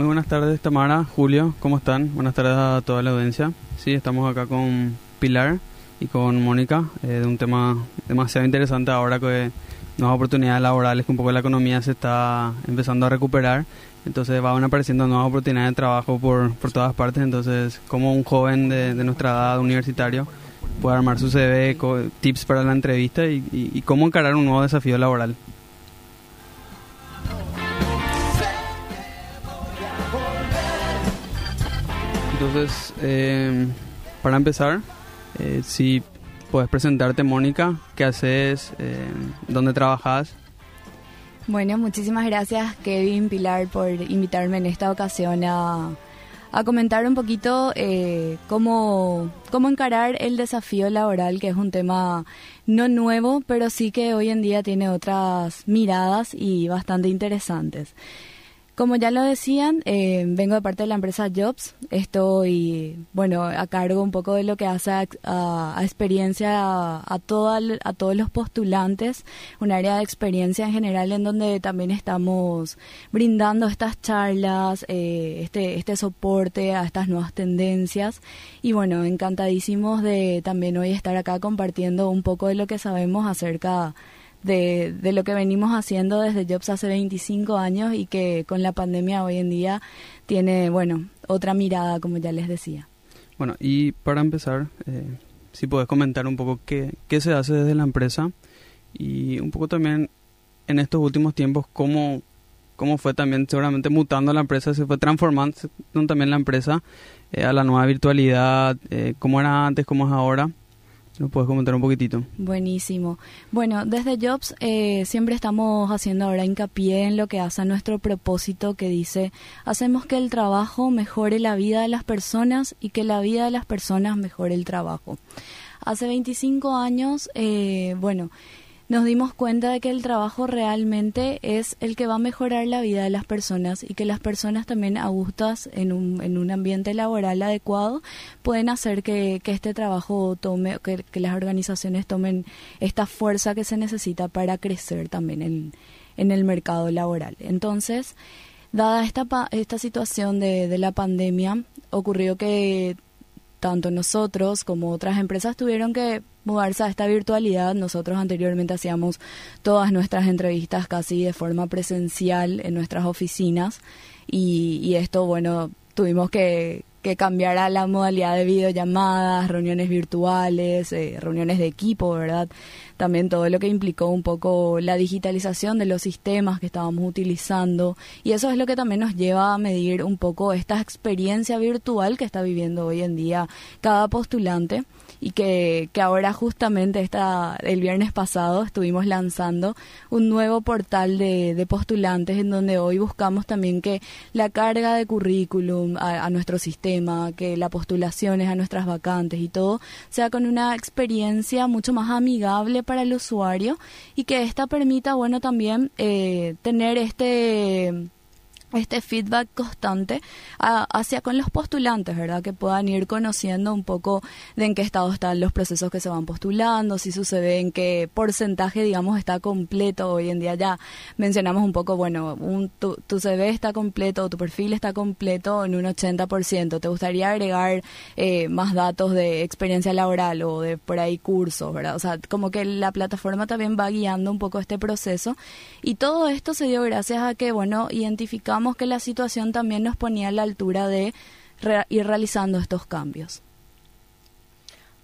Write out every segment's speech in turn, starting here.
Muy buenas tardes, Tamara, Julio, ¿cómo están? Buenas tardes a toda la audiencia. Sí, estamos acá con Pilar y con Mónica eh, de un tema demasiado interesante ahora que nuevas oportunidades laborales, que un poco la economía se está empezando a recuperar. Entonces van apareciendo nuevas oportunidades de trabajo por, por todas partes. Entonces, como un joven de, nuestra edad universitario puede armar su CV, tips para la entrevista y, y cómo encarar un nuevo desafío laboral. Entonces, eh, para empezar, eh, si puedes presentarte, Mónica, qué haces, eh, dónde trabajas. Bueno, muchísimas gracias, Kevin, Pilar, por invitarme en esta ocasión a, a comentar un poquito eh, cómo, cómo encarar el desafío laboral, que es un tema no nuevo, pero sí que hoy en día tiene otras miradas y bastante interesantes. Como ya lo decían, eh, vengo de parte de la empresa Jobs. Estoy, bueno, a cargo un poco de lo que hace a, experiencia a, a, a todos los postulantes, un área de experiencia en general en donde también estamos brindando estas charlas, eh, este, este soporte a estas nuevas tendencias. Y bueno, encantadísimos de también hoy estar acá compartiendo un poco de lo que sabemos acerca de, de, lo que venimos haciendo desde Jobs hace 25 años y que con la pandemia hoy en día tiene, bueno, otra mirada, como ya les decía. Bueno, y para empezar, eh, si puedes comentar un poco qué, qué se hace desde la empresa y un poco también en estos últimos tiempos cómo, cómo fue también seguramente mutando la empresa, se fue transformando también la empresa eh, a la nueva virtualidad, eh, cómo era antes, cómo es ahora ¿Nos puedes comentar un poquitito? Buenísimo. Bueno, desde Jobs eh, siempre estamos haciendo ahora hincapié en lo que hace nuestro propósito que dice, hacemos que el trabajo mejore la vida de las personas y que la vida de las personas mejore el trabajo. Hace 25 años, eh, bueno, nos dimos cuenta de que el trabajo realmente es el que va a mejorar la vida de las personas y que las personas también a gustas en un, en un ambiente laboral adecuado pueden hacer que, este trabajo tome, que, que, las organizaciones tomen esta fuerza que se necesita para crecer también en, en el mercado laboral. Entonces, dada esta, esta situación de, de la pandemia, ocurrió que tanto nosotros como otras empresas tuvieron que mudarse a esta virtualidad. Nosotros anteriormente hacíamos todas nuestras entrevistas casi de forma presencial en nuestras oficinas y, y esto, bueno, tuvimos que, que cambiar a la modalidad de videollamadas, reuniones virtuales, eh, reuniones de equipo, ¿verdad? También todo lo que implicó un poco la digitalización de los sistemas que estábamos utilizando y eso es lo que también nos lleva a medir un poco esta experiencia virtual que está viviendo hoy en día cada postulante y que, que ahora justamente esta, el viernes pasado estuvimos lanzando un nuevo portal de, de postulantes en donde hoy buscamos también que la carga de currículum a, nuestro sistema, que la postulación es a nuestras vacantes y todo sea con una experiencia mucho más amigable para el usuario y que esta permita, bueno, también eh, tener este este feedback constante hacia con los postulantes, ¿verdad? Que puedan ir conociendo un poco de en qué estado están los procesos que se van postulando, si sucede en qué porcentaje, digamos, está completo. Hoy en día ya mencionamos un poco, bueno, un, tu, tu CV está completo, tu perfil está completo en un 80%. ¿Te gustaría agregar eh, más datos de experiencia laboral o de por ahí cursos, ¿verdad? O sea, como que la plataforma también va guiando un poco este proceso. Y todo esto se dio gracias a que, bueno, identificamos que la situación también nos ponía a la altura de ir realizando estos cambios.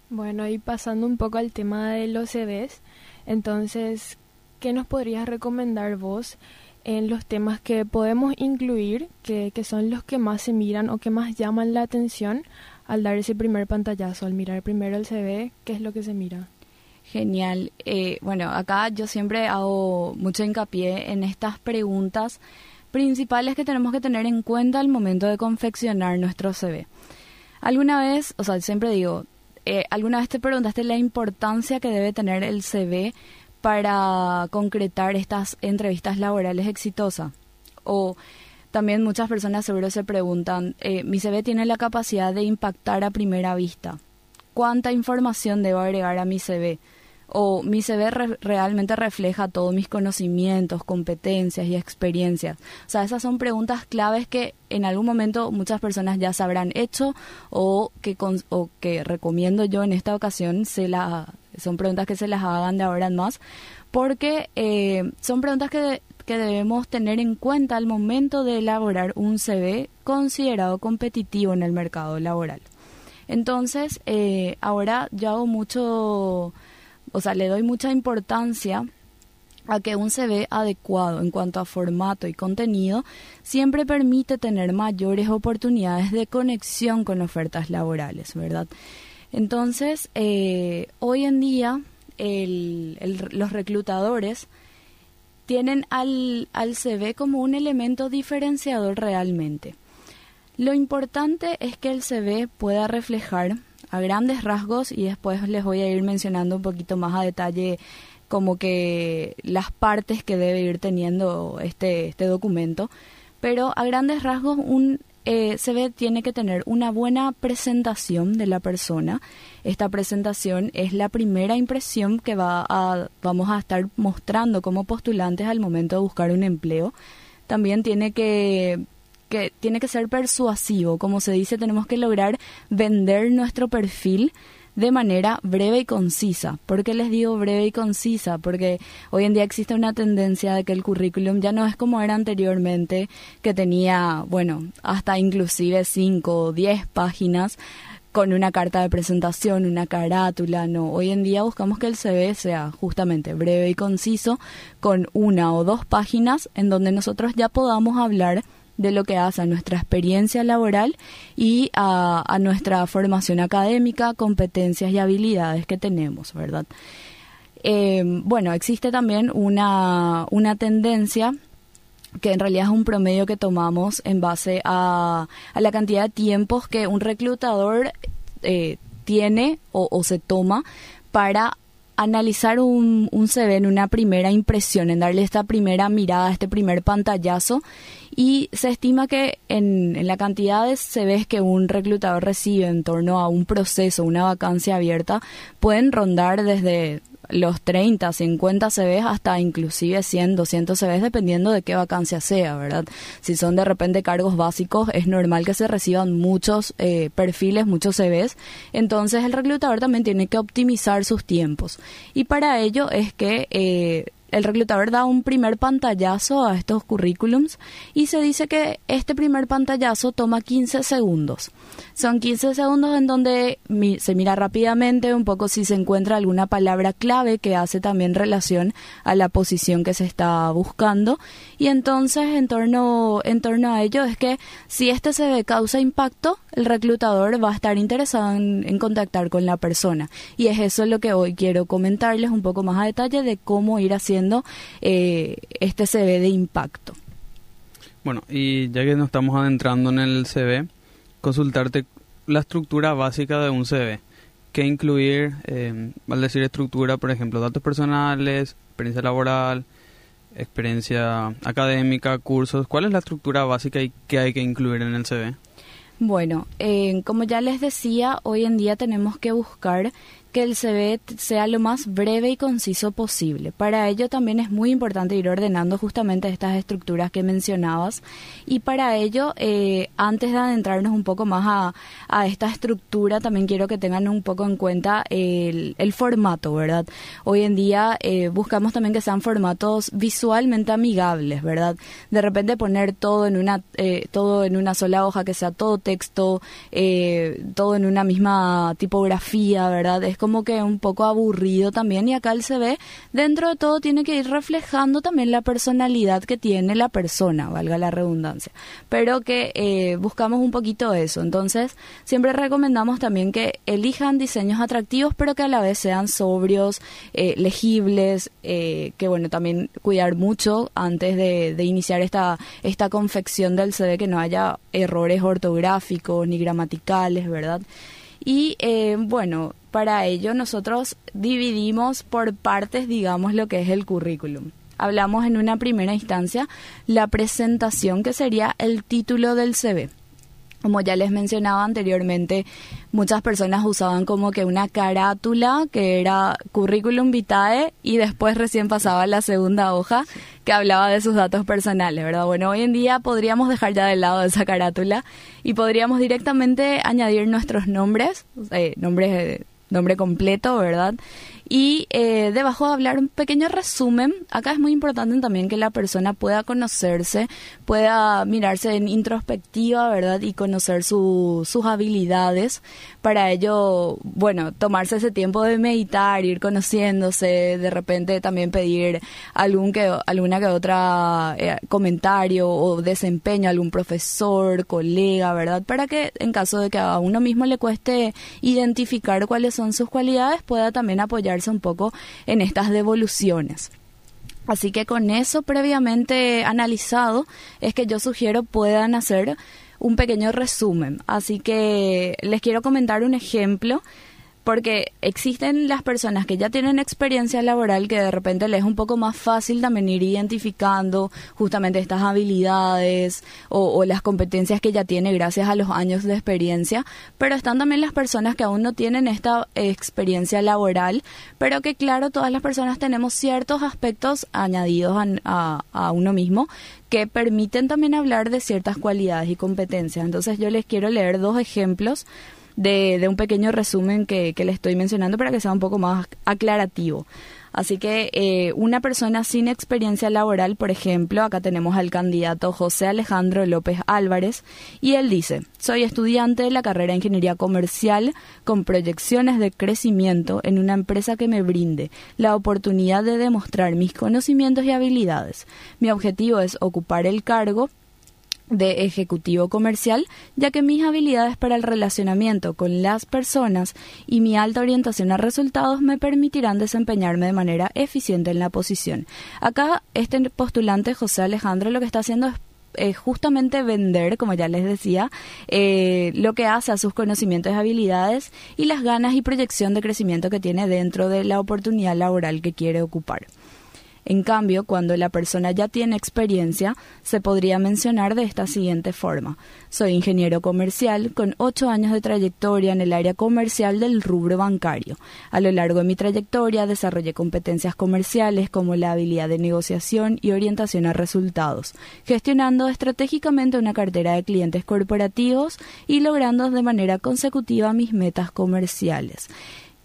Bueno, y pasando un poco al tema de los CVs, entonces, ¿qué nos podrías recomendar vos en los temas que podemos incluir, que, que son los que más se miran o que más llaman la atención al dar ese primer pantallazo, al mirar primero el CV, ¿qué es lo que se mira? Genial. Eh, bueno, acá yo siempre hago mucho hincapié en estas preguntas principales que tenemos que tener en cuenta al momento de confeccionar nuestro CV. Alguna vez, o sea, siempre digo, eh, ¿alguna vez te preguntaste la importancia que debe tener el CV para concretar estas entrevistas laborales exitosas? O también muchas personas seguro se preguntan, eh, ¿mi CV tiene la capacidad de impactar a primera vista? ¿Cuánta información debo agregar a mi CV? O mi CV realmente refleja todos mis conocimientos, competencias y experiencias. O sea, esas son preguntas claves que en algún momento muchas personas ya se habrán hecho o que, o que recomiendo yo en esta ocasión se la, son preguntas que se las hagan de ahora en más porque eh, son preguntas que, que debemos tener en cuenta al momento de elaborar un CV considerado competitivo en el mercado laboral. Entonces, eh, ahora yo hago mucho o sea, le doy mucha importancia a que un CV adecuado en cuanto a formato y contenido siempre permite tener mayores oportunidades de conexión con ofertas laborales, ¿verdad? Entonces, eh, hoy en día los reclutadores tienen al, al CV como un elemento diferenciador realmente. Lo importante es que el CV pueda reflejar a grandes rasgos y después les voy a ir mencionando un poquito más a detalle como que las partes que debe ir teniendo este, este documento. Pero a grandes rasgos un eh, CV tiene que tener una buena presentación de la persona. Esta presentación es la primera impresión que va a, vamos a estar mostrando como postulantes al momento de buscar un empleo. También tiene que que tiene que ser persuasivo. Como se dice, tenemos que lograr vender nuestro perfil de manera breve y concisa. ¿Por qué les digo breve y concisa? Porque hoy en día existe una tendencia de que el currículum ya no es como era anteriormente, que tenía, bueno, hasta inclusive 5 o 10 páginas con una carta de presentación, una carátula, no. Hoy en día buscamos que el CV sea justamente breve y conciso, con una o dos páginas en donde nosotros ya podamos hablar de lo que hace a nuestra experiencia laboral y a, nuestra formación académica, competencias y habilidades que tenemos, ¿verdad? Eh, bueno, existe también una, una tendencia que en realidad es un promedio que tomamos en base a, a la cantidad de tiempos que un reclutador eh, tiene o, o, se toma para analizar un, un CV en una primera impresión, en darle esta primera mirada, este primer pantallazo y se estima que en, en, la cantidad de CVs que un reclutador recibe en torno a un proceso, una vacancia abierta, pueden rondar desde los 30, 50 CVs hasta inclusive 100, 200 CVs dependiendo de qué vacancia sea, ¿verdad? Si son de repente cargos básicos, es normal que se reciban muchos eh, perfiles, muchos CVs, entonces el reclutador también tiene que optimizar sus tiempos. Y para ello es que eh, el reclutador da un primer pantallazo a estos currículums y se dice que este primer pantallazo toma 15 segundos. Son 15 segundos en donde se mira rápidamente un poco si se encuentra alguna palabra clave que hace también relación a la posición que se está buscando y entonces en torno, en torno a ello es que si este ve causa impacto, el reclutador va a estar interesado en, en contactar con la persona y es eso lo que hoy quiero comentarles un poco más a detalle de cómo ir haciendo eh, este CV de impacto. Bueno, y ya que nos estamos adentrando en el CV, consultarte la estructura básica de un CV. ¿Qué incluir? Eh, al decir estructura, por ejemplo, datos personales, experiencia laboral, experiencia académica, cursos. ¿Cuál es la estructura básica y qué hay que incluir en el CV? Bueno, eh, como ya les decía, hoy en día tenemos que buscar que el CV sea lo más breve y conciso posible. Para ello también es muy importante ir ordenando justamente estas estructuras que mencionabas y para ello, eh, antes de adentrarnos un poco más a, esta estructura, también quiero que tengan un poco en cuenta el, formato, ¿verdad? Hoy en día eh, buscamos también que sean formatos visualmente amigables, ¿verdad? De repente poner todo en una, eh, todo en una sola hoja, que sea todo texto, todo en una misma tipografía, ¿verdad? Es como que un poco aburrido también y acá el ve dentro de todo tiene que ir reflejando también la personalidad que tiene la persona, valga la redundancia, pero que eh, buscamos un poquito eso. Entonces, siempre recomendamos también que elijan diseños atractivos, pero que a la vez sean sobrios, eh, legibles, eh, que bueno, también cuidar mucho antes de, de iniciar esta, esta confección del CV, que no haya errores ortográficos ni gramaticales, ¿verdad? Y eh, bueno, para ello nosotros dividimos por partes, digamos, lo que es el currículum. Hablamos en una primera instancia la presentación, que sería el título del CV. Como ya les mencionaba anteriormente, muchas personas usaban como que una carátula que era currículum vitae y después recién pasaba la segunda hoja que hablaba de sus datos personales, ¿verdad? Bueno, hoy en día podríamos dejar ya de lado esa carátula y podríamos directamente añadir nuestros nombres, eh, nombres, nombre completo, ¿verdad? Y eh, debajo de hablar un pequeño resumen, acá es muy importante también que la persona pueda conocerse, pueda mirarse en introspectiva, ¿verdad? Y conocer sus habilidades. Para ello, bueno, tomarse ese tiempo de meditar, ir conociéndose, de repente también pedir algún que, alguna que otra eh, comentario o desempeño, algún profesor, colega, ¿verdad? Para que en caso de que a uno mismo le cueste identificar cuáles son sus cualidades, pueda también apoyar un poco en estas devoluciones. Así que con eso previamente analizado es que yo sugiero puedan hacer un pequeño resumen. Así que les quiero comentar un ejemplo porque existen las personas que ya tienen experiencia laboral que de repente les es un poco más fácil también ir identificando justamente estas habilidades o, las competencias que ya tiene gracias a los años de experiencia, pero están también las personas que aún no tienen esta experiencia laboral, pero que claro, todas las personas tenemos ciertos aspectos añadidos a, a uno mismo que permiten también hablar de ciertas cualidades y competencias. Entonces yo les quiero leer dos ejemplos de, un pequeño resumen que, que le estoy mencionando para que sea un poco más aclarativo. Así que eh, una persona sin experiencia laboral, por ejemplo, acá tenemos al candidato José Alejandro López Álvarez, y él dice, soy estudiante de la carrera de Ingeniería Comercial con proyecciones de crecimiento en una empresa que me brinde la oportunidad de demostrar mis conocimientos y habilidades. Mi objetivo es ocupar el cargo de ejecutivo comercial, ya que mis habilidades para el relacionamiento con las personas y mi alta orientación a resultados me permitirán desempeñarme de manera eficiente en la posición. Acá este postulante José Alejandro lo que está haciendo es justamente vender, como ya les decía, eh, lo que hace a sus conocimientos y habilidades y las ganas y proyección de crecimiento que tiene dentro de la oportunidad laboral que quiere ocupar. En cambio, cuando la persona ya tiene experiencia, se podría mencionar de esta siguiente forma. Soy ingeniero comercial con ocho años de trayectoria en el área comercial del rubro bancario. A lo largo de mi trayectoria desarrollé competencias comerciales como la habilidad de negociación y orientación a resultados, gestionando estratégicamente una cartera de clientes corporativos y logrando de manera consecutiva mis metas comerciales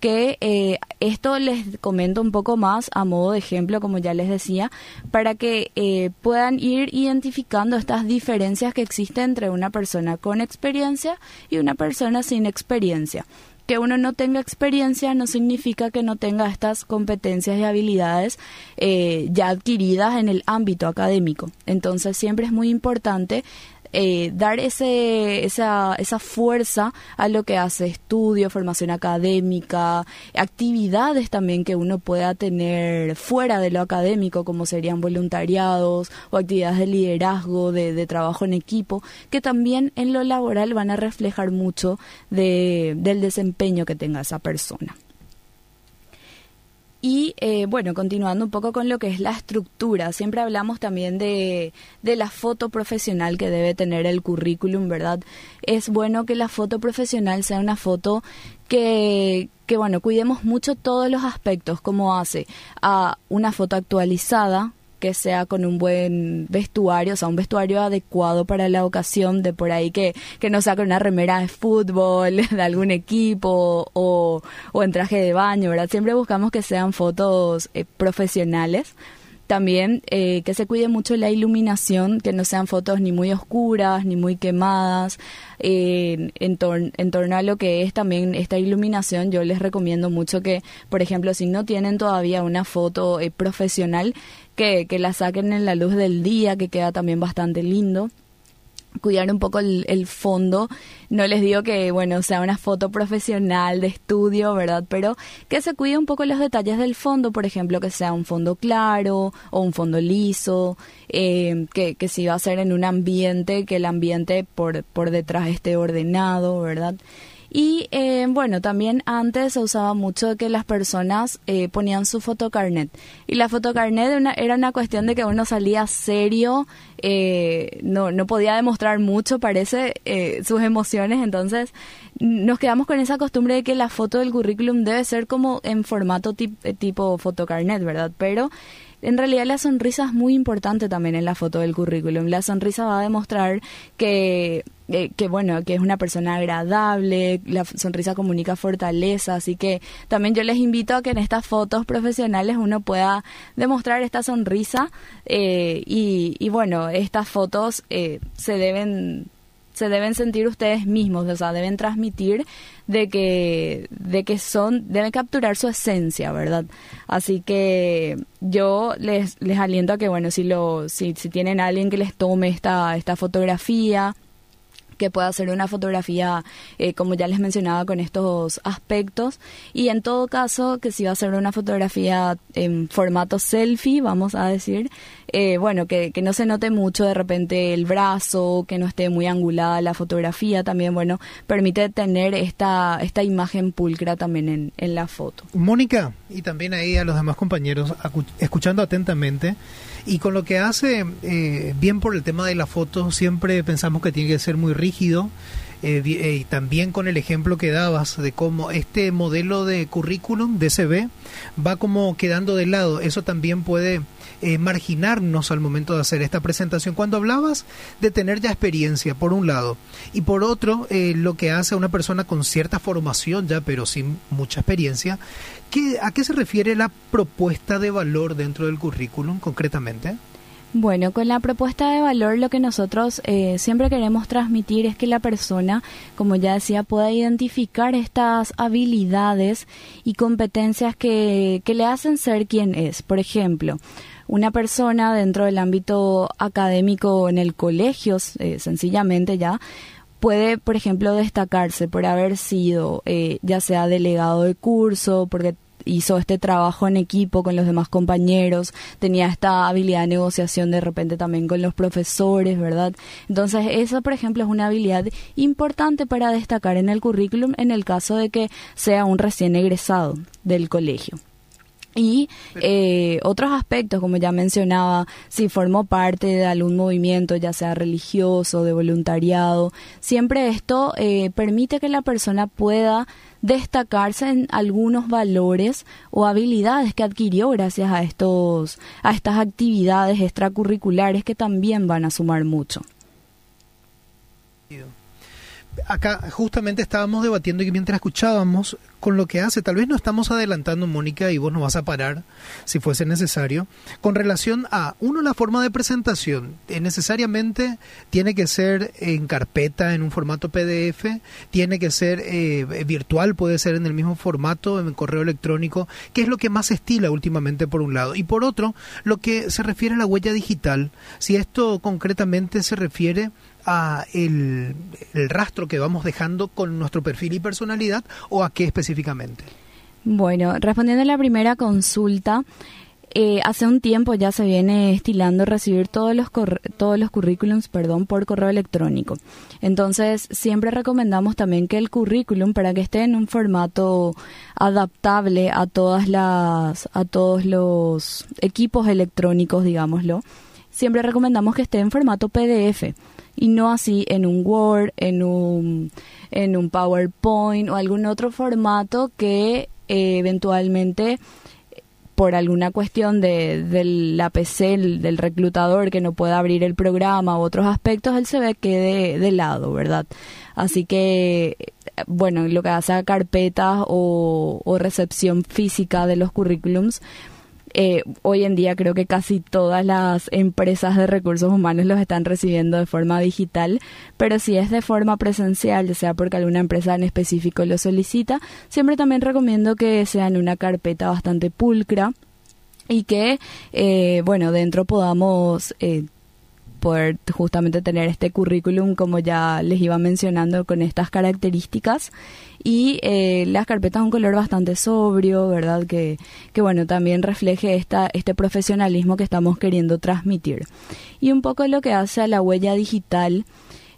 que eh, esto les comento un poco más a modo de ejemplo, como ya les decía, para que eh, puedan ir identificando estas diferencias que existen entre una persona con experiencia y una persona sin experiencia. Que uno no tenga experiencia no significa que no tenga estas competencias y habilidades eh, ya adquiridas en el ámbito académico. Entonces siempre es muy importante eh, dar ese, esa, esa fuerza a lo que hace estudio, formación académica, actividades también que uno pueda tener fuera de lo académico, como serían voluntariados o actividades de liderazgo, de, trabajo en equipo, que también en lo laboral van a reflejar mucho de, del desempeño que tenga esa persona. Y eh, bueno, continuando un poco con lo que es la estructura, siempre hablamos también de, de, la foto profesional que debe tener el currículum, ¿verdad? Es bueno que la foto profesional sea una foto que, que bueno, cuidemos mucho todos los aspectos, como hace a una foto actualizada, que sea con un buen vestuario, o sea, un vestuario adecuado para la ocasión, de por ahí que, que no sea con una remera de fútbol, de algún equipo o, o en traje de baño, ¿verdad? Siempre buscamos que sean fotos eh, profesionales. También eh, que se cuide mucho la iluminación, que no sean fotos ni muy oscuras ni muy quemadas. en, en torno a lo que es también esta iluminación, yo les recomiendo mucho que, por ejemplo, si no tienen todavía una foto eh, profesional, que la saquen en la luz del día, que queda también bastante lindo cuidar un poco el, fondo. No les digo que, bueno, sea una foto profesional de estudio, ¿verdad? Pero que se cuide un poco los detalles del fondo, por ejemplo, que sea un fondo claro o un fondo liso, eh, que, que si va a ser en un ambiente, que el ambiente por, por detrás esté ordenado, ¿verdad? Y eh, bueno, también antes se usaba mucho que las personas eh, ponían su fotocarnet. Y la fotocarnet una, era una cuestión de que uno salía serio, eh, no, no podía demostrar mucho, parece, sus emociones. Entonces nos quedamos con esa costumbre de que la foto del currículum debe ser como en formato tipo fotocarnet, ¿verdad? Pero en realidad la sonrisa es muy importante también en la foto del currículum. La sonrisa va a demostrar que, eh, que bueno, que es una persona agradable, la sonrisa comunica fortaleza, así que también yo les invito a que en estas fotos profesionales uno pueda demostrar esta sonrisa eh, y, y, bueno, estas fotos eh, se deben se deben sentir ustedes mismos, o sea, deben transmitir de que, de que son, deben capturar su esencia, ¿verdad? Así que yo les, les aliento a que, bueno, si, lo, si, si tienen alguien que les tome esta, esta fotografía, que pueda hacer una fotografía, eh, como ya les mencionaba, con estos aspectos. Y en todo caso, que si va a ser una fotografía en formato selfie, vamos a decir, eh, bueno, que, que, no se note mucho de repente el brazo, que no esté muy angulada la fotografía, también, bueno, permite tener esta, esta imagen pulcra también en, en la foto. Mónica, y también ahí a los demás compañeros, escuchando atentamente, y con lo que hace, eh, bien por el tema de la foto, siempre pensamos que tiene que ser muy rígido. Eh, eh, y también con el ejemplo que dabas de cómo este modelo de currículum, de CV, va como quedando de lado. Eso también puede eh, marginarnos al momento de hacer esta presentación. Cuando hablabas de tener ya experiencia, por un lado, y por otro, eh, lo que hace a una persona con cierta formación ya, pero sin mucha experiencia, ¿qué, ¿a qué se refiere la propuesta de valor dentro del currículum concretamente? Bueno, con la propuesta de valor lo que nosotros eh, siempre queremos transmitir es que la persona, como ya decía, pueda identificar estas habilidades y competencias que, que le hacen ser quien es. Por ejemplo, una persona dentro del ámbito académico en el colegio, eh, sencillamente ya, puede, por ejemplo, destacarse por haber sido eh, ya sea delegado de curso, porque hizo este trabajo en equipo con los demás compañeros, tenía esta habilidad de negociación de repente también con los profesores, ¿verdad? Entonces, esa, por ejemplo, es una habilidad importante para destacar en el currículum en el caso de que sea un recién egresado del colegio. Y eh, otros aspectos, como ya mencionaba, si formó parte de algún movimiento, ya sea religioso, de voluntariado, siempre esto eh, permite que la persona pueda destacarse en algunos valores o habilidades que adquirió gracias a estos a estas actividades extracurriculares que también van a sumar mucho acá justamente estábamos debatiendo y mientras escuchábamos con lo que hace, tal vez no estamos adelantando, Mónica, y vos nos vas a parar si fuese necesario, con relación a, uno, la forma de presentación. Eh, necesariamente tiene que ser en carpeta, en un formato PDF, tiene que ser eh, virtual, puede ser en el mismo formato, en correo electrónico, que es lo que más estila últimamente por un lado. Y por otro, lo que se refiere a la huella digital, si esto concretamente se refiere a el, rastro que vamos dejando con nuestro perfil y personalidad o a qué específicamente? Bueno, respondiendo a la primera consulta, eh, hace un tiempo ya se viene estilando recibir todos los todos los currículums, perdón, por correo electrónico. Entonces, siempre recomendamos también que el currículum para que esté en un formato adaptable a todas las a todos los equipos electrónicos, digámoslo, siempre recomendamos que esté en formato PDF y no así en un Word, en un, en un PowerPoint o algún otro formato que eh, eventualmente por alguna cuestión de, de la PC del reclutador que no pueda abrir el programa u otros aspectos, él se ve quede de lado, ¿verdad? Así que, bueno, lo que hace a carpetas o recepción física de los currículums, eh, hoy en día creo que casi todas las empresas de recursos humanos los están recibiendo de forma digital, pero si es de forma presencial, ya sea porque alguna empresa en específico lo solicita, siempre también recomiendo que sea una carpeta bastante pulcra y que, eh, bueno, dentro podamos eh, poder justamente tener este currículum como ya les iba mencionando con estas características y eh, las carpetas un color bastante sobrio, ¿verdad? Que, que bueno, también refleje esta, este profesionalismo que estamos queriendo transmitir. Y un poco lo que hace a la huella digital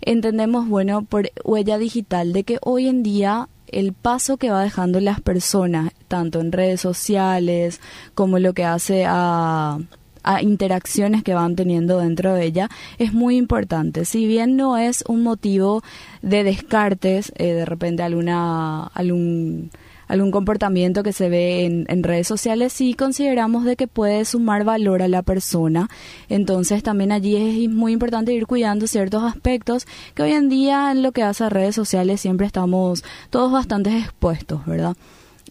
entendemos, bueno, por huella digital, de que hoy en día el paso que va dejando las personas, tanto en redes sociales como lo que hace a, a interacciones que van teniendo dentro de ella es muy importante. Si bien no es un motivo de descartes, eh, de repente alguna algún algún comportamiento que se ve en, redes sociales, sí consideramos de que puede sumar valor a la persona. Entonces también allí es muy importante ir cuidando ciertos aspectos que hoy en día en lo que hace a redes sociales siempre estamos todos bastante expuestos, ¿verdad?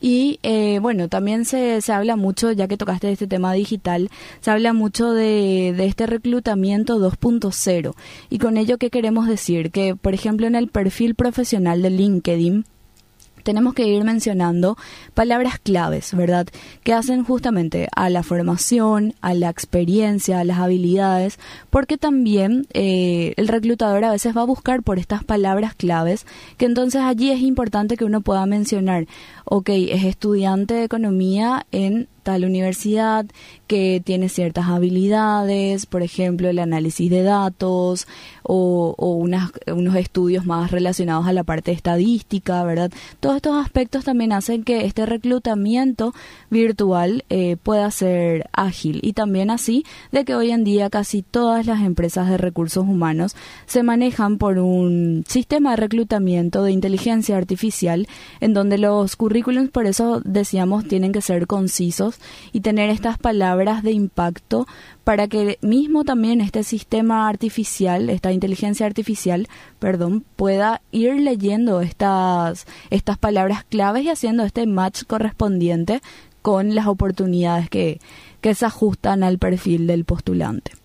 Y eh, bueno, también se, se habla mucho, ya que tocaste este tema digital, se habla mucho de, de este reclutamiento 2.0. Y con ello, ¿qué queremos decir? Que, por ejemplo, en el perfil profesional de LinkedIn, tenemos que ir mencionando palabras claves, ¿verdad? Que hacen justamente a la formación, a la experiencia, a las habilidades, porque también eh, el reclutador a veces va a buscar por estas palabras claves, que entonces allí es importante que uno pueda mencionar, ok, es estudiante de economía en tal universidad que tiene ciertas habilidades, por ejemplo, el análisis de datos o, unos estudios más relacionados a la parte estadística, ¿verdad? Todos estos aspectos también hacen que este reclutamiento virtual eh, pueda ser ágil y también así de que hoy en día casi todas las empresas de recursos humanos se manejan por un sistema de reclutamiento de inteligencia artificial en donde los por eso decíamos, tienen que ser concisos y tener estas palabras de impacto para que mismo también este sistema artificial, esta inteligencia artificial, perdón, pueda ir leyendo estas, estas palabras claves y haciendo este match correspondiente con las oportunidades que, que se ajustan al perfil del postulante.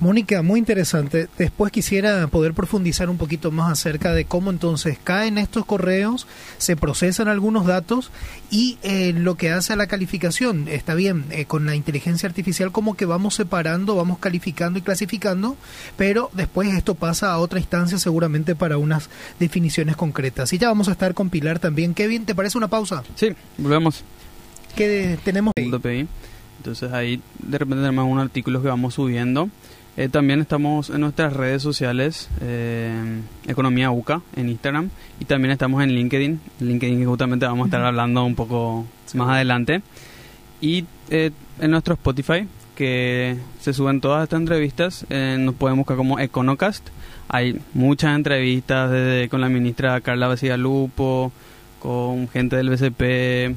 Mónica, muy interesante. Después quisiera poder profundizar un poquito más acerca de cómo entonces caen estos correos, se procesan algunos datos y eh, lo que hace a la calificación. Está bien, eh, con la inteligencia artificial como que vamos separando, vamos calificando y clasificando, pero después esto pasa a otra instancia seguramente para unas definiciones concretas. Y ya vamos a estar con Pilar también. Kevin, ¿te parece una pausa? Sí, volvemos. ¿Qué tenemos ahí? Entonces ahí de repente tenemos un artículo que vamos subiendo eh, también estamos en nuestras redes sociales, eh, Economía UCA, en Instagram, y también estamos en LinkedIn, LinkedIn que justamente vamos a estar hablando un poco más adelante. Y eh, en nuestro Spotify, que se suben todas estas entrevistas, nos pueden buscar como Econocast. Hay muchas entrevistas desde, con la ministra Carla Vecía Lupo, con gente del BCP,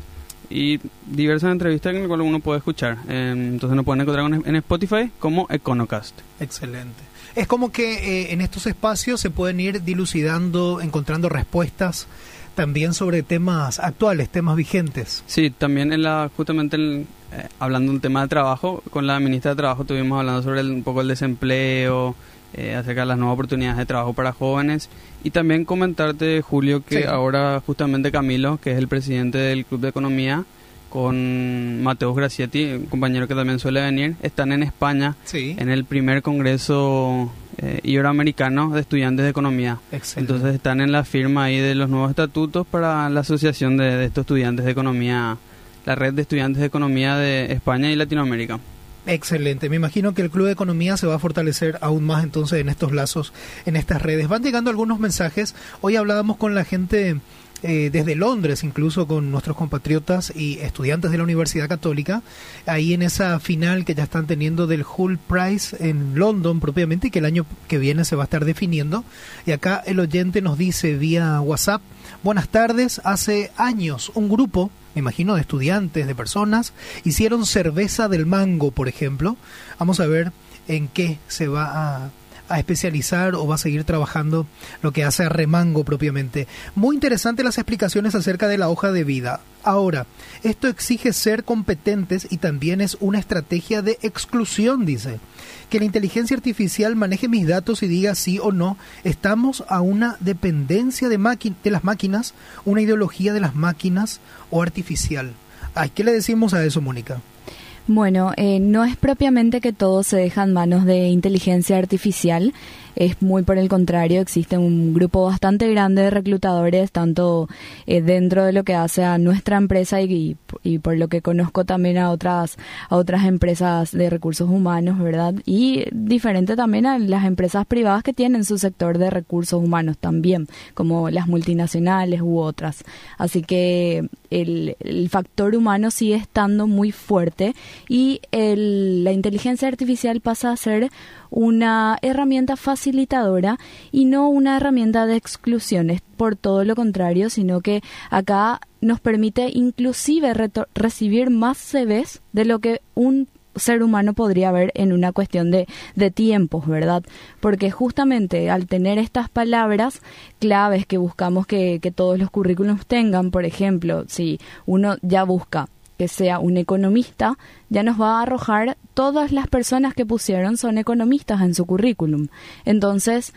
y diversas entrevistas en las cuales uno puede escuchar. entonces nos pueden encontrar en Spotify como Econocast. Excelente. Es como que eh, en estos espacios se pueden ir dilucidando, encontrando respuestas también sobre temas actuales, temas vigentes. Sí, también en la, justamente eh, hablando del tema de trabajo, con la ministra de Trabajo estuvimos hablando sobre un poco el desempleo, eh, acerca de las nuevas oportunidades de trabajo para jóvenes. Y también comentarte, Julio, que ahora justamente Camilo, que es el presidente del Club de Economía, con Mateo Gracietti, un compañero que también suele venir, están en España en el primer Congreso eh, Iberoamericano de Estudiantes de Economía. Entonces están en la firma ahí de los nuevos estatutos para la Asociación de estos estudiantes de Economía, la red de estudiantes de Economía de España y Latinoamérica. Excelente. Me imagino que el Club de Economía se va a fortalecer aún más entonces en estos lazos, en estas redes. Van llegando algunos mensajes. Hoy hablábamos con la gente eh, desde Londres, incluso con nuestros compatriotas y estudiantes de la Universidad Católica, ahí en esa final que ya están teniendo del Hull Prize en London propiamente y que el año que viene se va a estar definiendo. Y acá el oyente nos dice vía WhatsApp, buenas tardes, hace años un grupo me imagino, de estudiantes, de personas, hicieron cerveza del mango, por ejemplo. Vamos a ver en qué se va a, especializar o va a seguir trabajando lo que hace a Remango propiamente. Muy interesante las explicaciones acerca de la hoja de vida. Ahora, esto exige ser competentes y también es una estrategia de exclusión, dice que la inteligencia artificial maneje mis datos y diga sí o no, estamos a una dependencia de, de las máquinas, una ideología de las máquinas o artificial. Ay, ¿Qué le decimos a eso, Mónica? Bueno, eh, no es propiamente que todo se deja en manos de inteligencia artificial. Es muy por el contrario, existe un grupo bastante grande de reclutadores, tanto eh, dentro de lo que hace a nuestra empresa y, y, por lo que conozco también a otras, a otras empresas de recursos humanos, ¿verdad? Y diferente también a las empresas privadas que tienen su sector de recursos humanos también, como las multinacionales u otras. Así que el, el factor humano sigue estando muy fuerte y el, la inteligencia artificial pasa a ser una herramienta facilitadora y no una herramienta de exclusiones, por todo lo contrario, sino que acá nos permite inclusive recibir más CVs de lo que un ser humano podría ver en una cuestión de, de, tiempos, ¿verdad? Porque justamente al tener estas palabras claves que buscamos que, que todos los currículums tengan, por ejemplo, si uno ya busca que sea un economista, ya nos va a arrojar todas las personas que pusieron son economistas en su currículum. Entonces,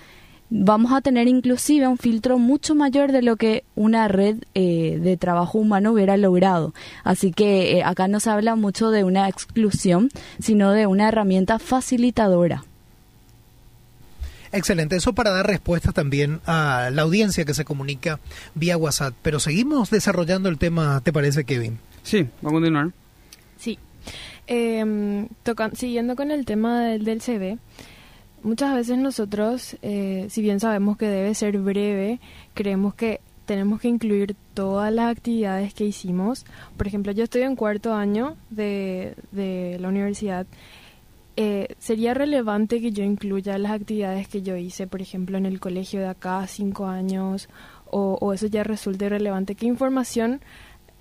vamos a tener inclusive un filtro mucho mayor de lo que una red eh, de trabajo humano hubiera logrado. Así que eh, acá no se habla mucho de una exclusión, sino de una herramienta facilitadora. Excelente, eso para dar respuesta también a la audiencia que se comunica vía WhatsApp. Pero seguimos desarrollando el tema, ¿te parece, Kevin? Sí, vamos a continuar. Sí. Eh, siguiendo con el tema del, del CV, muchas veces nosotros, eh, si bien sabemos que debe ser breve, creemos que tenemos que incluir todas las actividades que hicimos. Por ejemplo, yo estoy en cuarto año de, de la universidad. Eh, ¿Sería relevante que yo incluya las actividades que yo hice, por ejemplo, en el colegio de acá, cinco años, o, o eso ya resulta irrelevante? ¿Qué información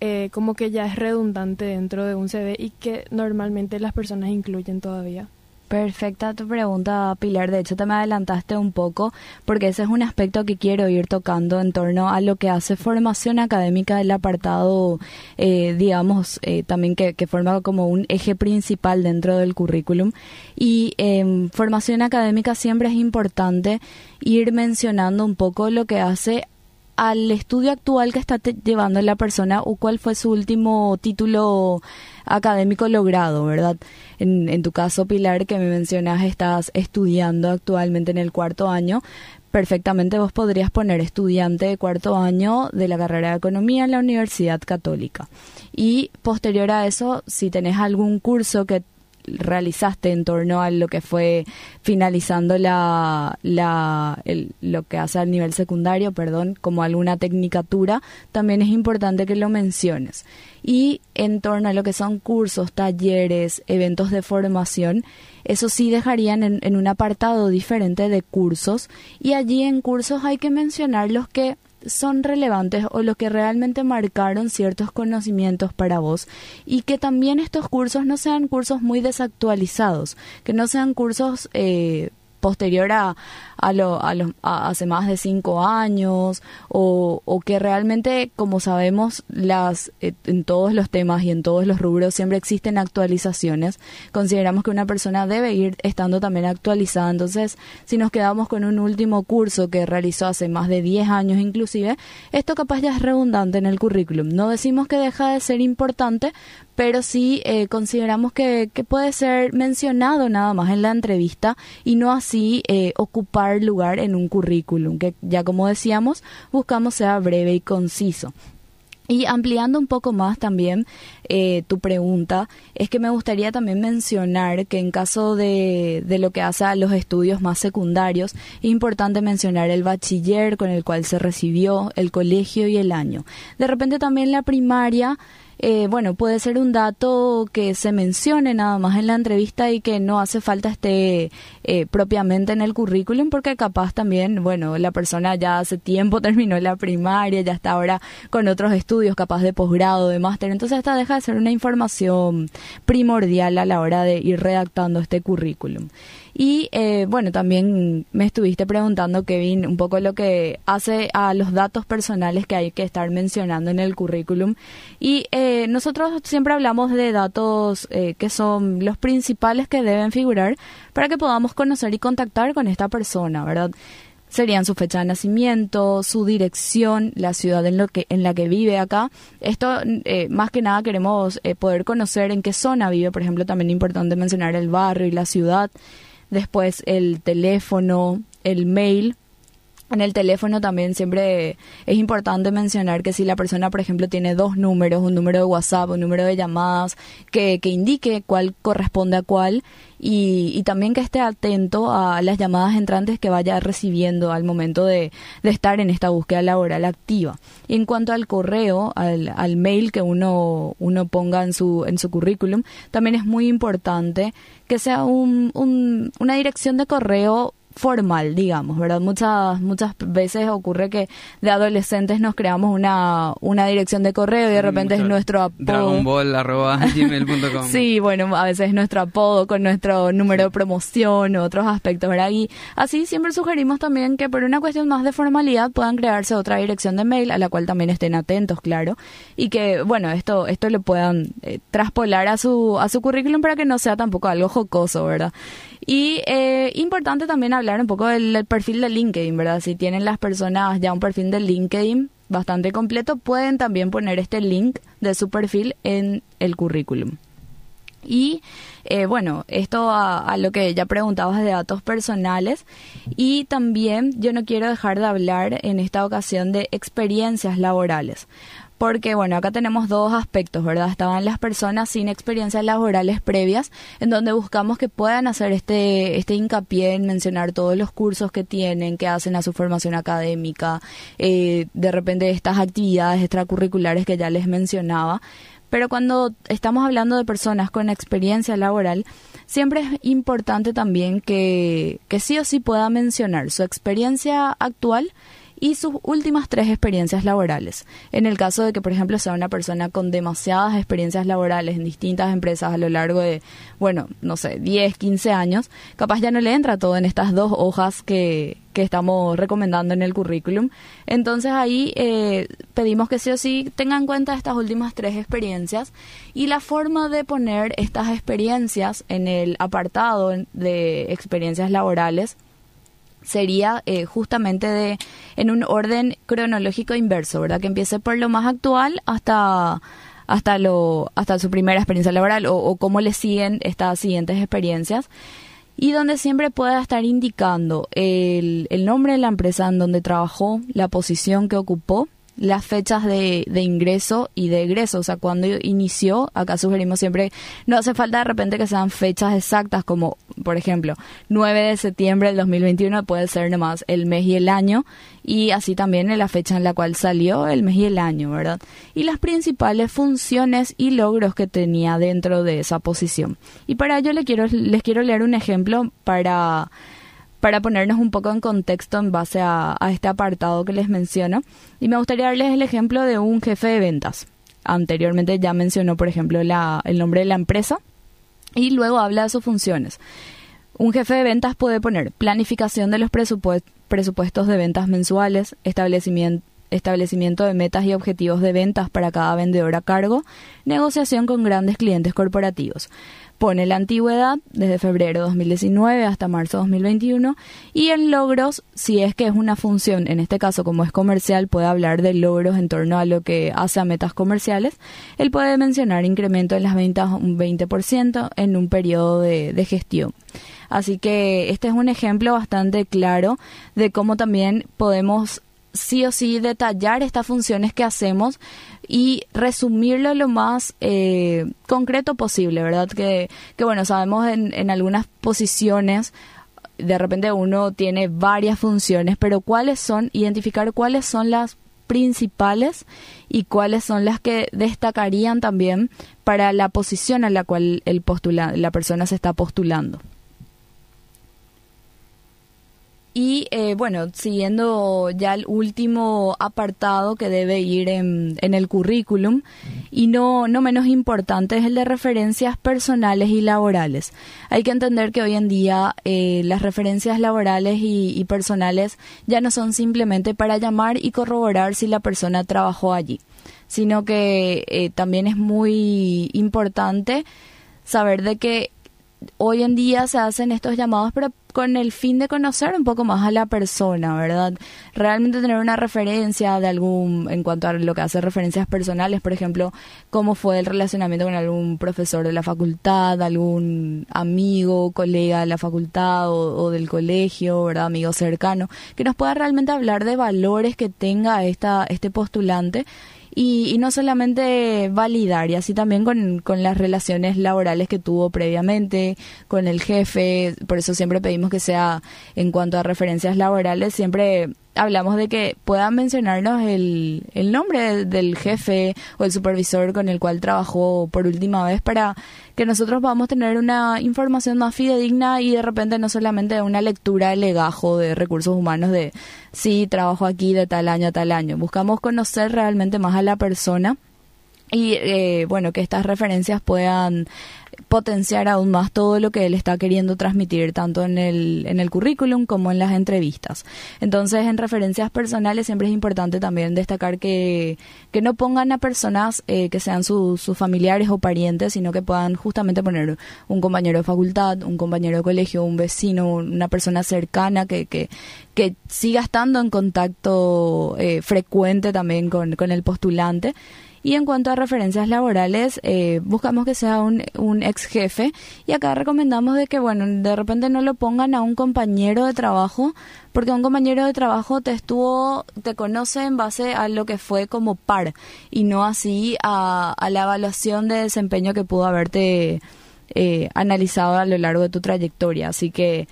eh, como que ya es redundante dentro de un CV y que normalmente las personas incluyen todavía. Perfecta tu pregunta, Pilar. De hecho, te me adelantaste un poco porque ese es un aspecto que quiero ir tocando en torno a lo que hace formación académica del apartado, eh, digamos, eh, también que, que, forma como un eje principal dentro del currículum. Y en formación académica siempre es importante ir mencionando un poco lo que hace al estudio actual que está llevando la persona o cuál fue su último título académico logrado, ¿verdad? En, tu caso, Pilar, que me mencionas, estás estudiando actualmente en el cuarto año. Perfectamente vos podrías poner estudiante de cuarto año de la carrera de economía en la Universidad Católica. Y posterior a eso, si tenés algún curso que realizaste en torno a lo que fue finalizando la, la lo que hace al nivel secundario, perdón, como alguna tecnicatura, también es importante que lo menciones. Y en torno a lo que son cursos, talleres, eventos de formación, eso sí dejarían en, en un apartado diferente de cursos y allí en cursos hay que mencionar los que son relevantes o los que realmente marcaron ciertos conocimientos para vos y que también estos cursos no sean cursos muy desactualizados, que no sean cursos eh, posterior a, a, lo, a, los, hace más de cinco años o, o que realmente, como sabemos, las eh, en todos los temas y en todos los rubros siempre existen actualizaciones. Consideramos que una persona debe ir estando también actualizada. Entonces, si nos quedamos con un último curso que realizó hace más de 10 años inclusive, esto capaz ya es redundante en el currículum. No decimos que deja de ser importante, pero sí eh, consideramos que, que, puede ser mencionado nada más en la entrevista y no así eh, ocupar lugar en un currículum, que ya como decíamos, buscamos sea breve y conciso. Y ampliando un poco más también eh, tu pregunta, es que me gustaría también mencionar que en caso de, de lo que hace a los estudios más secundarios, es importante mencionar el bachiller con el cual se recibió, el colegio y el año. De repente también la primaria eh, bueno, puede ser un dato que se mencione nada más en la entrevista y que no hace falta esté eh, propiamente en el currículum porque capaz también, bueno, la persona ya hace tiempo terminó la primaria, ya está ahora con otros estudios, capaz de posgrado, de máster, entonces esta deja de ser una información primordial a la hora de ir redactando este currículum. Y eh, bueno, también me estuviste preguntando, Kevin, un poco lo que hace a los datos personales que hay que estar mencionando en el currículum. Y eh, nosotros siempre hablamos de datos eh, que son los principales que deben figurar para que podamos conocer y contactar con esta persona, ¿verdad? serían su fecha de nacimiento, su dirección, la ciudad en, lo que, en la que vive acá. Esto, más que nada, queremos poder conocer en qué zona vive. Por ejemplo, también es importante mencionar el barrio y la ciudad después el teléfono, el mail en el teléfono también siempre es importante mencionar que si la persona, por ejemplo, tiene dos números, un número de WhatsApp, un número de llamadas, que, que indique cuál corresponde a cuál y, y, también que esté atento a las llamadas entrantes que vaya recibiendo al momento de, de estar en esta búsqueda laboral activa. Y en cuanto al correo, al, al mail que uno, uno ponga en su, en su currículum, también es muy importante que sea un, un, una dirección de correo formal, digamos, ¿verdad? Muchas muchas veces ocurre que de adolescentes nos creamos una, una dirección de correo y de repente es nuestro apodo. gmail.com sí, bueno, a veces es nuestro apodo con nuestro número de promoción, otros aspectos, ¿verdad? Y así siempre sugerimos también que por una cuestión más de formalidad puedan crearse otra dirección de mail a la cual también estén atentos, claro, y que, bueno, esto esto lo puedan eh, traspolar a su a su currículum para que no sea tampoco algo jocoso, ¿verdad? Y eh, importante también hablar un poco del, perfil de LinkedIn, ¿verdad? Si tienen las personas ya un perfil de LinkedIn bastante completo, pueden también poner este link de su perfil en el currículum. Y eh, bueno, esto a, a, lo que ya preguntabas de datos personales. Y también yo no quiero dejar de hablar en esta ocasión de experiencias laborales porque bueno, acá tenemos dos aspectos, ¿verdad? Estaban las personas sin experiencias laborales previas, en donde buscamos que puedan hacer este, este hincapié en mencionar todos los cursos que tienen, que hacen a su formación académica, eh, de repente estas actividades extracurriculares que ya les mencionaba. Pero cuando estamos hablando de personas con experiencia laboral, siempre es importante también que, que sí o sí pueda mencionar su experiencia actual y sus últimas tres experiencias laborales. En el caso de que, por ejemplo, sea una persona con demasiadas experiencias laborales en distintas empresas a lo largo de, bueno, no sé, 10, 15 años, capaz ya no le entra todo en estas dos hojas que, que estamos recomendando en el currículum. Entonces ahí eh, pedimos que sí o sí tengan en cuenta estas últimas tres experiencias y la forma de poner estas experiencias en el apartado de experiencias laborales sería eh, justamente de en un orden cronológico inverso, ¿verdad? Que empiece por lo más actual hasta hasta lo hasta su primera experiencia laboral o, o cómo le siguen estas siguientes experiencias y donde siempre pueda estar indicando el, el nombre de la empresa en donde trabajó, la posición que ocupó las fechas de, de, ingreso y de egreso, o sea, cuando inició, acá sugerimos siempre, no hace falta de repente que sean fechas exactas, como por ejemplo, 9 de septiembre del 2021 puede ser nomás el mes y el año, y así también en la fecha en la cual salió el mes y el año, ¿verdad? Y las principales funciones y logros que tenía dentro de esa posición. Y para ello les quiero, les quiero leer un ejemplo para para ponernos un poco en contexto en base a, este apartado que les menciono. Y me gustaría darles el ejemplo de un jefe de ventas. Anteriormente ya mencionó, por ejemplo, el nombre de la empresa y luego habla de sus funciones. Un jefe de ventas puede poner planificación de los presupuestos de ventas mensuales, establecimiento establecimiento de metas y objetivos de ventas para cada vendedor a cargo, negociación con grandes clientes corporativos pone la antigüedad desde febrero 2019 hasta marzo 2021 y en logros, si es que es una función, en este caso como es comercial, puede hablar de logros en torno a lo que hace a metas comerciales, él puede mencionar incremento en las ventas un 20% en un periodo de, de gestión. Así que este es un ejemplo bastante claro de cómo también podemos sí o sí detallar estas funciones que hacemos y resumirlo lo más eh, concreto posible, ¿verdad? Que, que bueno, sabemos en, en algunas posiciones de repente uno tiene varias funciones, pero cuáles son, identificar cuáles son las principales y cuáles son las que destacarían también para la posición a la cual el postula, la persona se está postulando. Y eh, bueno, siguiendo ya el último apartado que debe ir en, el currículum, y no, no menos importante, es el de referencias personales y laborales. Hay que entender que hoy en día eh, las referencias laborales y, y, personales ya no son simplemente para llamar y corroborar si la persona trabajó allí, sino que eh, también es muy importante saber de que hoy en día se hacen estos llamados para con el fin de conocer un poco más a la persona, ¿verdad? Realmente tener una referencia de algún, en cuanto a lo que hace referencias personales, por ejemplo, cómo fue el relacionamiento con algún profesor de la facultad, algún amigo, colega de la facultad o, o del colegio, ¿verdad? Amigo cercano, que nos pueda realmente hablar de valores que tenga esta, este postulante y, no solamente validar, y así también con, con las relaciones laborales que tuvo previamente, con el jefe, por eso siempre pedimos que sea en cuanto a referencias laborales, siempre hablamos de que puedan mencionarnos el, el nombre del jefe o el supervisor con el cual trabajó por última vez para que nosotros podamos tener una información más fidedigna y de repente no solamente una lectura legajo de recursos humanos de sí, trabajo aquí de tal año a tal año. Buscamos conocer realmente más a la persona y eh, bueno, que estas referencias puedan potenciar aún más todo lo que él está queriendo transmitir tanto en el, en el currículum como en las entrevistas. Entonces, en referencias personales siempre es importante también destacar que, que no pongan a personas eh, que sean sus familiares o parientes, sino que puedan justamente poner un compañero de facultad, un compañero de colegio, un vecino, una persona cercana que, que, que siga estando en contacto eh, frecuente también con, con el postulante y en cuanto a referencias laborales, eh, buscamos que sea un, un ex jefe y acá recomendamos de que, bueno, de repente no lo pongan a un compañero de trabajo, porque un compañero de trabajo te estuvo, te conoce en base a lo que fue como par y no así a, la evaluación de desempeño que pudo haberte eh, analizado a lo largo de tu trayectoria. Así que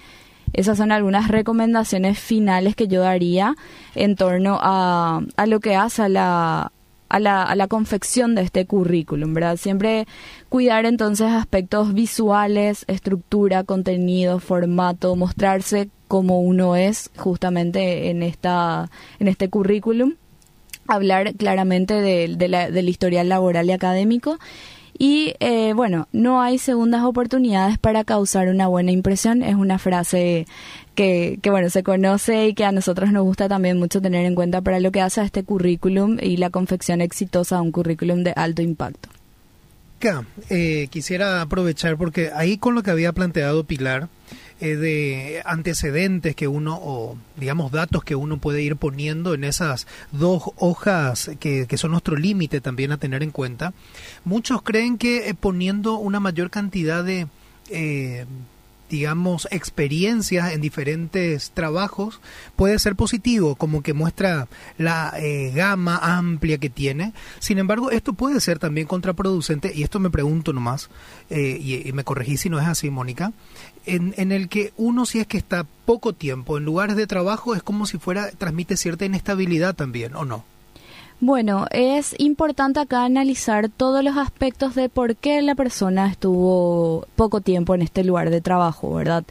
esas son algunas recomendaciones finales que yo daría en torno a, a lo que hace a la, a la, a la confección de este currículum, ¿verdad? Siempre cuidar entonces aspectos visuales, estructura, contenido, formato, mostrarse como uno es justamente en, esta, en este currículum, hablar claramente de, de la, del historial laboral y académico y eh, bueno, no hay segundas oportunidades para causar una buena impresión. Es una frase que, que, bueno, se conoce y que a nosotros nos gusta también mucho tener en cuenta para lo que hace a este currículum y la confección exitosa de un currículum de alto impacto. Eh, quisiera aprovechar porque ahí con lo que había planteado Pilar, eh, de antecedentes que uno, o digamos datos que uno puede ir poniendo en esas dos hojas que, que son nuestro límite también a tener en cuenta, muchos creen que eh, poniendo una mayor cantidad de digamos, experiencias en diferentes trabajos, puede ser positivo, como que muestra la eh, gama amplia que tiene. Sin embargo, esto puede ser también contraproducente, y esto me pregunto nomás, eh, y, me corregí si no es así, Mónica, en, en el que uno si es que está poco tiempo en lugares de trabajo, es como si fuera, transmite cierta inestabilidad también, ¿o no? Bueno, es importante acá analizar todos los aspectos de por qué la persona estuvo poco tiempo en este lugar de trabajo, ¿verdad?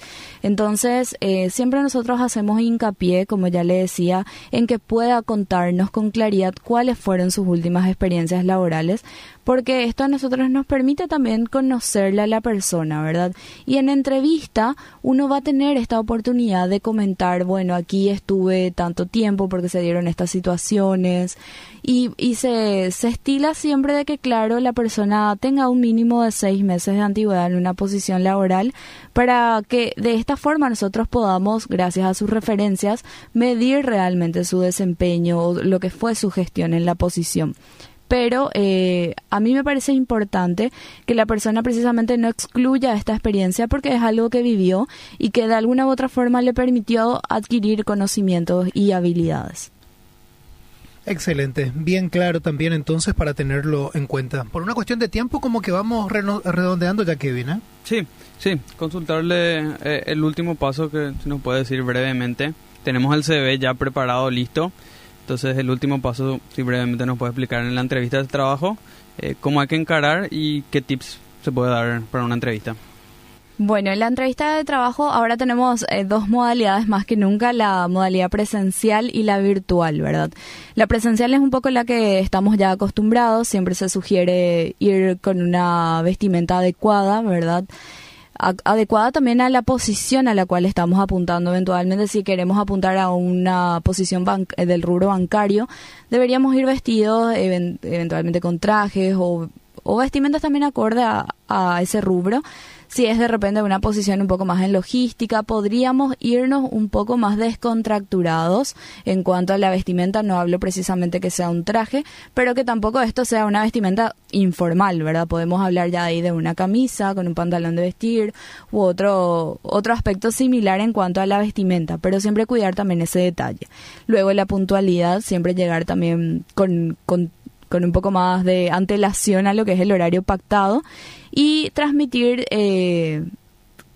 Entonces, eh, siempre nosotros hacemos hincapié, como ya le decía, en que pueda contarnos con claridad cuáles fueron sus últimas experiencias laborales, porque esto a nosotros nos permite también conocerle a la persona, ¿verdad? Y en entrevista uno va a tener esta oportunidad de comentar, bueno, aquí estuve tanto tiempo porque se dieron estas situaciones y, y se, se estila siempre de que, claro, la persona tenga un mínimo de seis meses de antigüedad en una posición laboral para que de esta forma nosotros podamos, gracias a sus referencias, medir realmente su desempeño o lo que fue su gestión en la posición pero eh, a mí me parece importante que la persona precisamente no excluya esta experiencia porque es algo que vivió y que de alguna u otra forma le permitió adquirir conocimientos y habilidades. Excelente, bien claro también entonces para tenerlo en cuenta. Por una cuestión de tiempo como que vamos redondeando ya Kevin, ¿eh? Sí, sí, consultarle eh, el último paso que nos puede decir brevemente. Tenemos el CV ya preparado, listo. Entonces el último paso, si brevemente nos puede explicar en la entrevista de trabajo, eh, cómo hay que encarar y qué tips se puede dar para una entrevista. Bueno, en la entrevista de trabajo ahora tenemos eh, dos modalidades más que nunca, la modalidad presencial y la virtual, ¿verdad? La presencial es un poco la que estamos ya acostumbrados, siempre se sugiere ir con una vestimenta adecuada, ¿verdad? Adecuada también a la posición a la cual estamos apuntando. Eventualmente, si queremos apuntar a una posición eh, del rubro bancario, deberíamos ir vestidos eventualmente con trajes o vestimentas también acorde a ese rubro si es de repente una posición un poco más en logística, podríamos irnos un poco más descontracturados en cuanto a la vestimenta. No hablo precisamente que sea un traje, pero que tampoco esto sea una vestimenta informal, ¿verdad? Podemos hablar ya ahí de una camisa con un pantalón de vestir u otro, otro aspecto similar en cuanto a la vestimenta, pero siempre cuidar también ese detalle. Luego la puntualidad, siempre llegar también con, con con un poco más de antelación a lo que es el horario pactado y transmitir eh,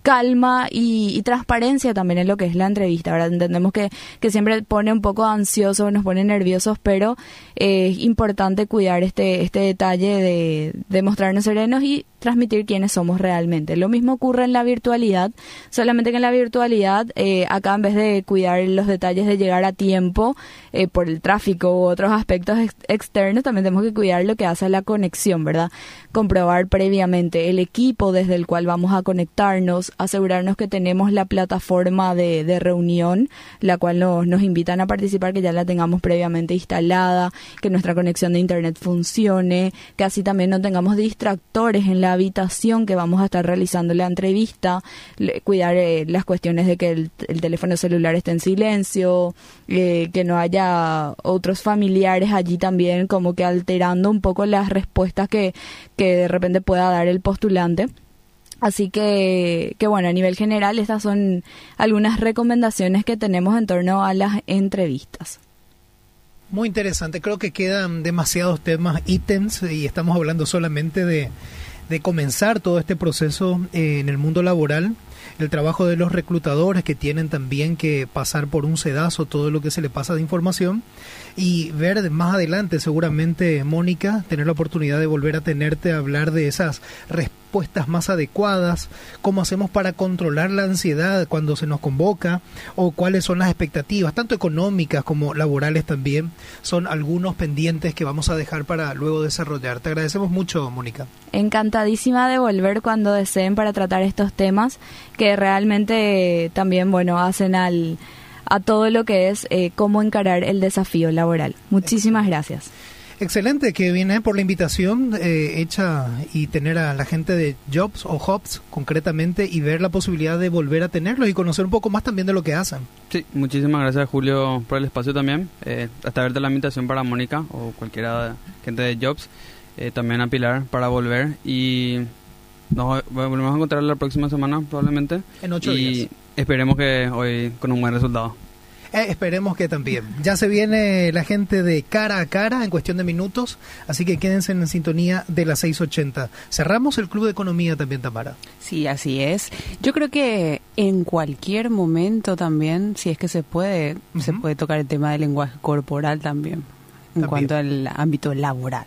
calma y, transparencia también en lo que es la entrevista, ¿verdad? Entendemos que, que siempre pone un poco ansioso, nos pone nerviosos, pero eh, es importante cuidar este, este detalle de, de mostrarnos serenos y transmitir quiénes somos realmente. Lo mismo ocurre en la virtualidad, solamente que en la virtualidad, eh, acá en vez de cuidar los detalles de llegar a tiempo eh, por el tráfico u otros aspectos externos, también tenemos que cuidar lo que hace la conexión, ¿verdad? Comprobar previamente el equipo desde el cual vamos a conectarnos, asegurarnos que tenemos la plataforma de, de reunión, la cual nos, nos invitan a participar, que ya la tengamos previamente instalada, que nuestra conexión de internet funcione, que así también no tengamos distractores en la habitación que vamos a estar realizando la entrevista, cuidar eh, las cuestiones de que el, teléfono celular esté en silencio, eh, que no haya otros familiares allí también como que alterando un poco las respuestas que, que de repente pueda dar el postulante. Así que, que bueno, a nivel general estas son algunas recomendaciones que tenemos en torno a las entrevistas. Muy interesante, creo que quedan demasiados temas, ítems, y estamos hablando solamente de, de comenzar todo este proceso eh, en el mundo laboral, el trabajo de los reclutadores que tienen también que pasar por un sedazo todo lo que se le pasa de información. Y ver más adelante seguramente, Mónica, tener la oportunidad de volver a tenerte a hablar de esas respuestas más adecuadas, cómo hacemos para controlar la ansiedad cuando se nos convoca o cuáles son las expectativas, tanto económicas como laborales también, son algunos pendientes que vamos a dejar para luego desarrollar. Te agradecemos mucho, Mónica. Encantadísima de volver cuando deseen para tratar estos temas que realmente también, bueno, hacen al a todo lo que es eh, cómo encarar el desafío laboral. Muchísimas gracias. Excelente, que viene por la invitación eh, hecha y tener a la gente de Jobs o Jobs concretamente y ver la posibilidad de volver a tenerlos y conocer un poco más también de lo que hacen. Sí, muchísimas gracias Julio por el espacio también. Eh, hasta verte la invitación para Mónica o cualquiera gente de Jobs, eh, también a Pilar para volver y nos volvemos a encontrar la próxima semana probablemente. En ocho y días. Esperemos que hoy con un buen resultado. Eh, esperemos que también. Ya se viene la gente de cara a cara en cuestión de minutos, así que quédense en sintonía de las 6.80. Cerramos el Club de Economía también, Tamara. Sí, así es. Yo creo que en cualquier momento también, si es que se puede, se puede tocar el tema del lenguaje corporal también, en cuanto al ámbito laboral.